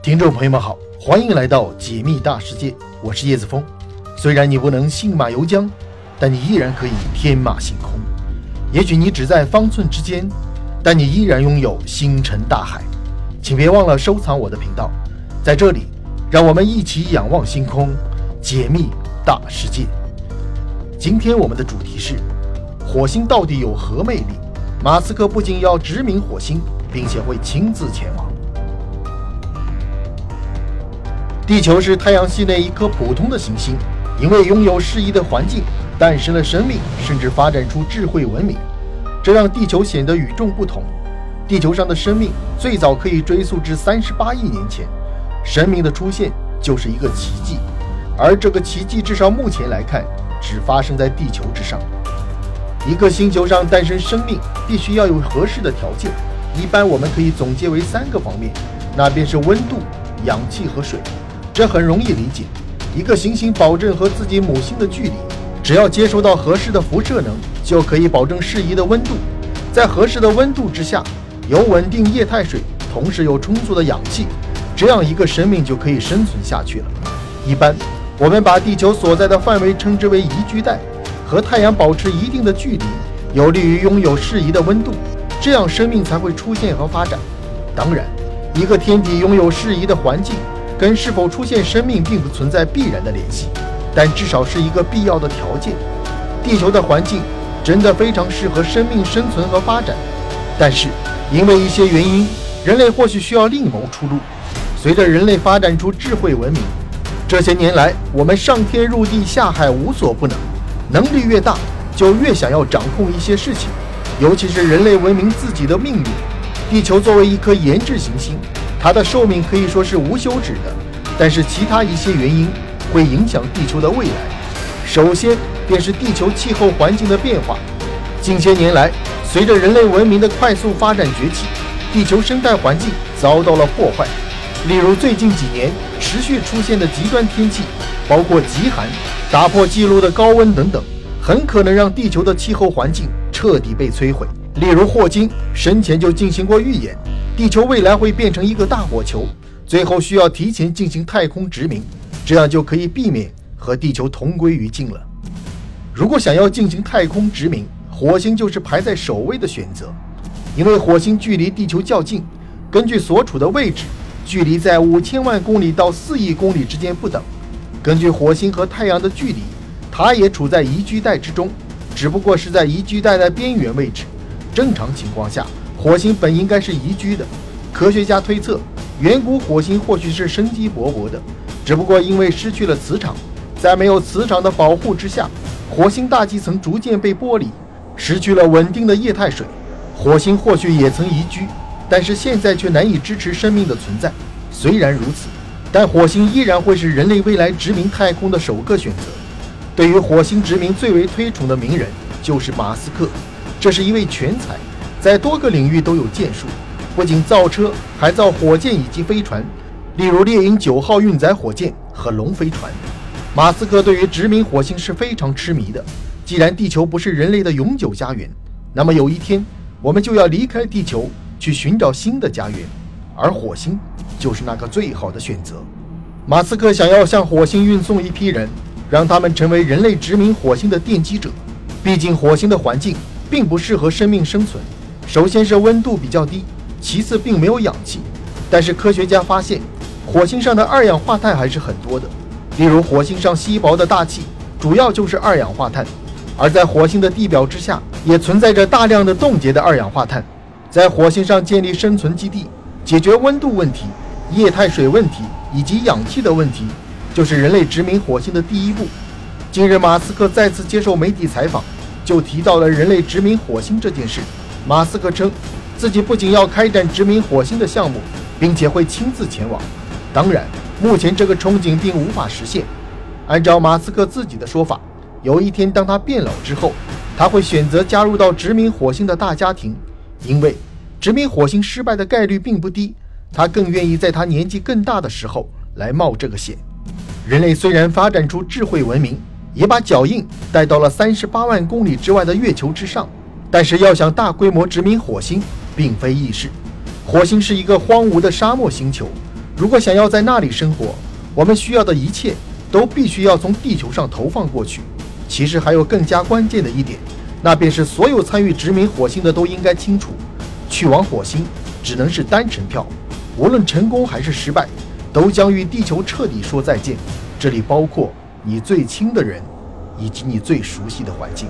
听众朋友们好，欢迎来到解密大世界，我是叶子峰。虽然你不能信马由缰，但你依然可以天马行空。也许你只在方寸之间，但你依然拥有星辰大海。请别忘了收藏我的频道，在这里，让我们一起仰望星空，解密大世界。今天我们的主题是：火星到底有何魅力？马斯克不仅要殖民火星，并且会亲自前往。地球是太阳系内一颗普通的行星，因为拥有适宜的环境，诞生了生命，甚至发展出智慧文明，这让地球显得与众不同。地球上的生命最早可以追溯至三十八亿年前，生命的出现就是一个奇迹，而这个奇迹至少目前来看，只发生在地球之上。一个星球上诞生生命，必须要有合适的条件，一般我们可以总结为三个方面，那便是温度、氧气和水。这很容易理解，一个行星保证和自己母星的距离，只要接收到合适的辐射能，就可以保证适宜的温度。在合适的温度之下，有稳定液态水，同时有充足的氧气，这样一个生命就可以生存下去了。一般我们把地球所在的范围称之为宜居带，和太阳保持一定的距离，有利于拥有适宜的温度，这样生命才会出现和发展。当然，一个天体拥有适宜的环境。跟是否出现生命并不存在必然的联系，但至少是一个必要的条件。地球的环境真的非常适合生命生存和发展，但是因为一些原因，人类或许需要另谋出路。随着人类发展出智慧文明，这些年来我们上天入地下海无所不能，能力越大就越想要掌控一些事情，尤其是人类文明自己的命运。地球作为一颗研制行星。它的寿命可以说是无休止的，但是其他一些原因会影响地球的未来。首先便是地球气候环境的变化。近些年来，随着人类文明的快速发展崛起，地球生态环境遭到了破坏。例如最近几年持续出现的极端天气，包括极寒、打破纪录的高温等等，很可能让地球的气候环境彻底被摧毁。例如霍金生前就进行过预言。地球未来会变成一个大火球，最后需要提前进行太空殖民，这样就可以避免和地球同归于尽了。如果想要进行太空殖民，火星就是排在首位的选择，因为火星距离地球较近，根据所处的位置，距离在五千万公里到四亿公里之间不等。根据火星和太阳的距离，它也处在宜居带之中，只不过是在宜居带的边缘位置。正常情况下。火星本应该是宜居的，科学家推测，远古火星或许是生机勃勃的，只不过因为失去了磁场，在没有磁场的保护之下，火星大气层逐渐被剥离，失去了稳定的液态水。火星或许也曾宜居，但是现在却难以支持生命的存在。虽然如此，但火星依然会是人类未来殖民太空的首个选择。对于火星殖民最为推崇的名人就是马斯克，这是一位全才。在多个领域都有建树，不仅造车，还造火箭以及飞船，例如猎鹰九号运载火箭和龙飞船。马斯克对于殖民火星是非常痴迷的。既然地球不是人类的永久家园，那么有一天我们就要离开地球去寻找新的家园，而火星就是那个最好的选择。马斯克想要向火星运送一批人，让他们成为人类殖民火星的奠基者。毕竟火星的环境并不适合生命生存。首先是温度比较低，其次并没有氧气。但是科学家发现，火星上的二氧化碳还是很多的。例如，火星上稀薄的大气主要就是二氧化碳，而在火星的地表之下也存在着大量的冻结的二氧化碳。在火星上建立生存基地，解决温度问题、液态水问题以及氧气的问题，就是人类殖民火星的第一步。近日，马斯克再次接受媒体采访，就提到了人类殖民火星这件事。马斯克称，自己不仅要开展殖民火星的项目，并且会亲自前往。当然，目前这个憧憬并无法实现。按照马斯克自己的说法，有一天当他变老之后，他会选择加入到殖民火星的大家庭，因为殖民火星失败的概率并不低。他更愿意在他年纪更大的时候来冒这个险。人类虽然发展出智慧文明，也把脚印带到了三十八万公里之外的月球之上。但是要想大规模殖民火星，并非易事。火星是一个荒芜的沙漠星球，如果想要在那里生活，我们需要的一切都必须要从地球上投放过去。其实还有更加关键的一点，那便是所有参与殖民火星的都应该清楚，去往火星只能是单程票，无论成功还是失败，都将与地球彻底说再见。这里包括你最亲的人，以及你最熟悉的环境。